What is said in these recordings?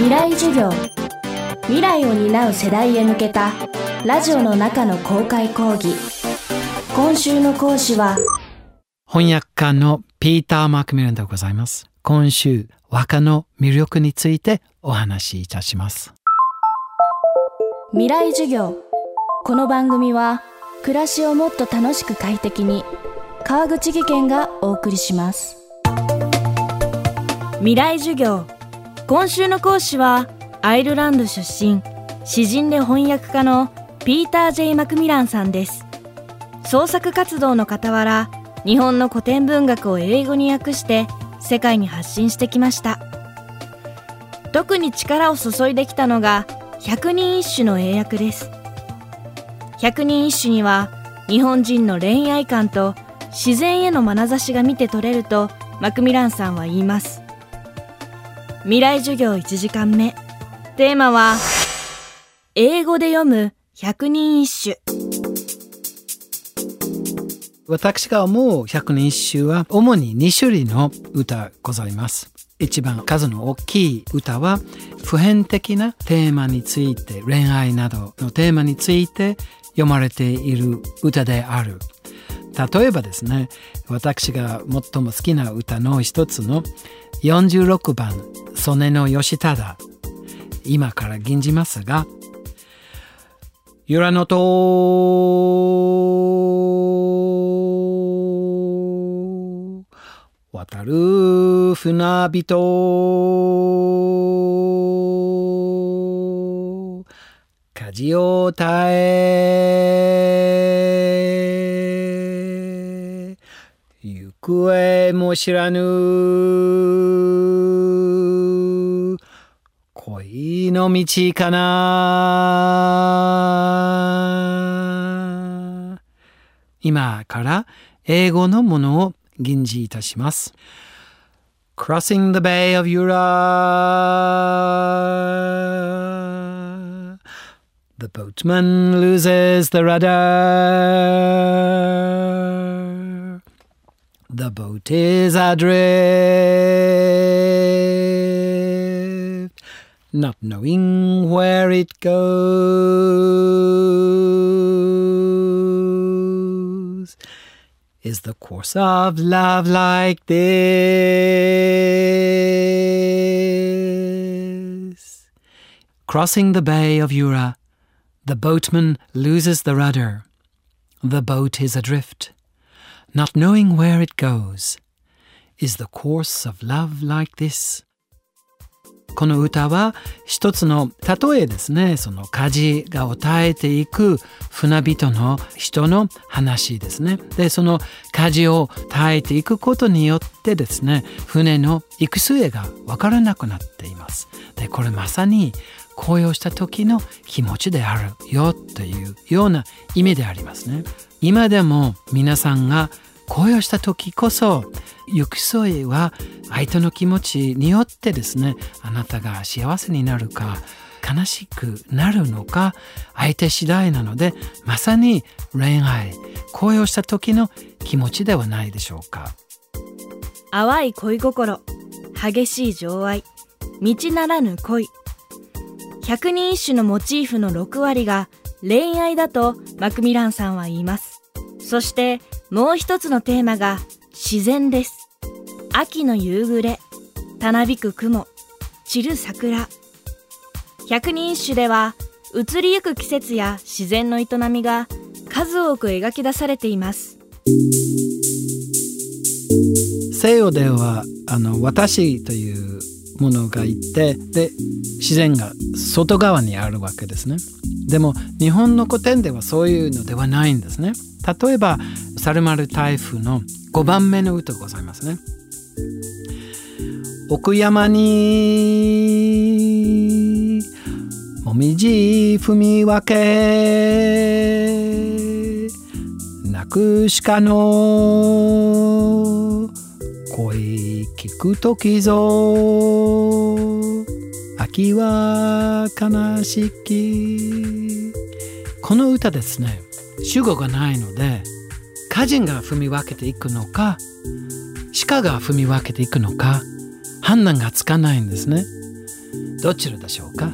未来授業。未来を担う世代へ向けたラジオの中の公開講義。今週の講師は翻訳家のピーター・マクミランでございます。今週和歌の魅力についてお話しいたします。未来授業。この番組は暮らしをもっと楽しく快適に川口義賢がお送りします。未来授業今週の講師はアイルランド出身詩人で翻訳家のピーター・ジェイ・マクミランさんです。創作活動の傍ら日本の古典文学を英語に訳して世界に発信してきました。特に力を注いできたのが百人一首の英訳です。百人一首には日本人の恋愛観と自然への眼差しが見て取れるとマクミランさんは言います。未来授業1時間目。テーマは英語で読む百人一首。私が思う百人一首は主に2種類の歌ございます。一番数の大きい歌は普遍的なテーマについて恋愛などのテーマについて読まれている歌である。例えばですね私が最も好きな歌の一つの46番「曽根の義忠」今から吟じますが「由良のと渡る船人。舵を耐え。行方も知らぬ恋の道かな今から英語のものを吟じいたします。Crossing the Bay of Ura The boatman loses the rudder. The boat is adrift, not knowing where it goes. Is the course of love like this? Crossing the Bay of Ura, the boatman loses the rudder. The boat is adrift, not knowing where it goes. Is the course of love like this? この歌は一つの例えですね。その舵がを耐えていく船人の人の話ですね。でその舵を耐えていくことによってですね船の行く末が分からなくなっています。でこれまさに紅葉した時の気持ちであるよというような意味でありますね。今でも皆さんが紅葉した時こそ行く末は相手の気持ちによってですねあなたが幸せになるか悲しくなるのか相手次第なのでまさに恋愛恋をした時の気持ちではないでしょうか。淡い恋心激しい情愛道ならぬ恋。百人一首のモチーフの6割が恋愛だとマクミランさんは言います。そしてもう一つのテーマが自然です。秋の夕暮れたなびく雲散る桜。百人一首では移りゆく季節や自然の営みが数多く描き出されています。西洋ではあの私というものがいてで自然が外側にあるわけですね。でも日本の古典ではそういうのではないんですね。例えばサルマル台風の5番目の歌ございますね。奥山にもみじ踏み分けなくしかの声聞くときぞ。秋は悲しき。この歌ですね。主語がないので歌人が踏み分けていくのか鹿が踏み分けていくのか判断がつかないんですね。どちらでしょうか？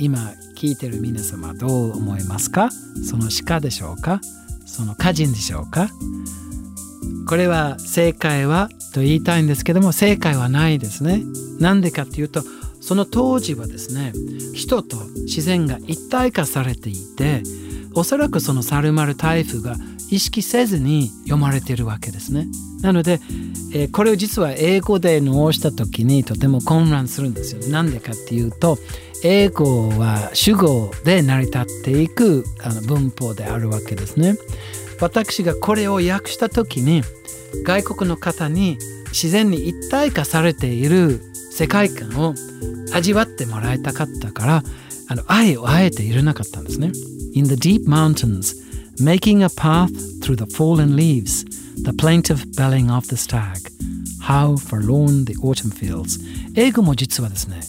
今聞いてる皆様どう思いますか？その鹿でしょうか？その歌人でしょうか？これは正解はと言いたいんですけども正解はないですね。なんでかっていうとその当時はですね人と自然が一体化されていておそらくそのサルマル台風が意識せずに読まれているわけですね。なので、えー、これを実は英語で直した時にとても混乱するんですよ。なんでかっていうと英語は主語で成り立っていくあの文法であるわけですね。私がこれを訳した時に外国の方に自然に一体化されている世界観を味わってもらいたかったからあの愛をあえて入れなかったんですね。In the deep mountains, making a path through the fallen leaves, the plaintive belling of the stag, how forlorn the autumn feels 英語も実はですね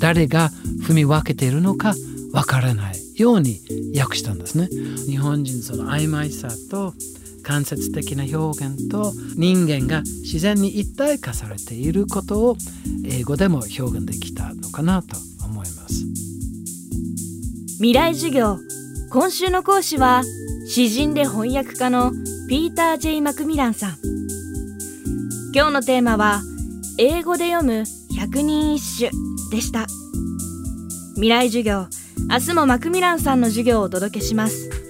誰が踏み分けているのかわからないように訳したんですね日本人その曖昧さと間接的な表現と人間が自然に一体化されていることを英語でも表現できたのかなと思います。未来授業今週の講師は詩人で翻訳家のピーター・ジェイ・マクミランさん。今日のテーマは英語で読む百人一首でした。未来授業明日もマクミランさんの授業をお届けします。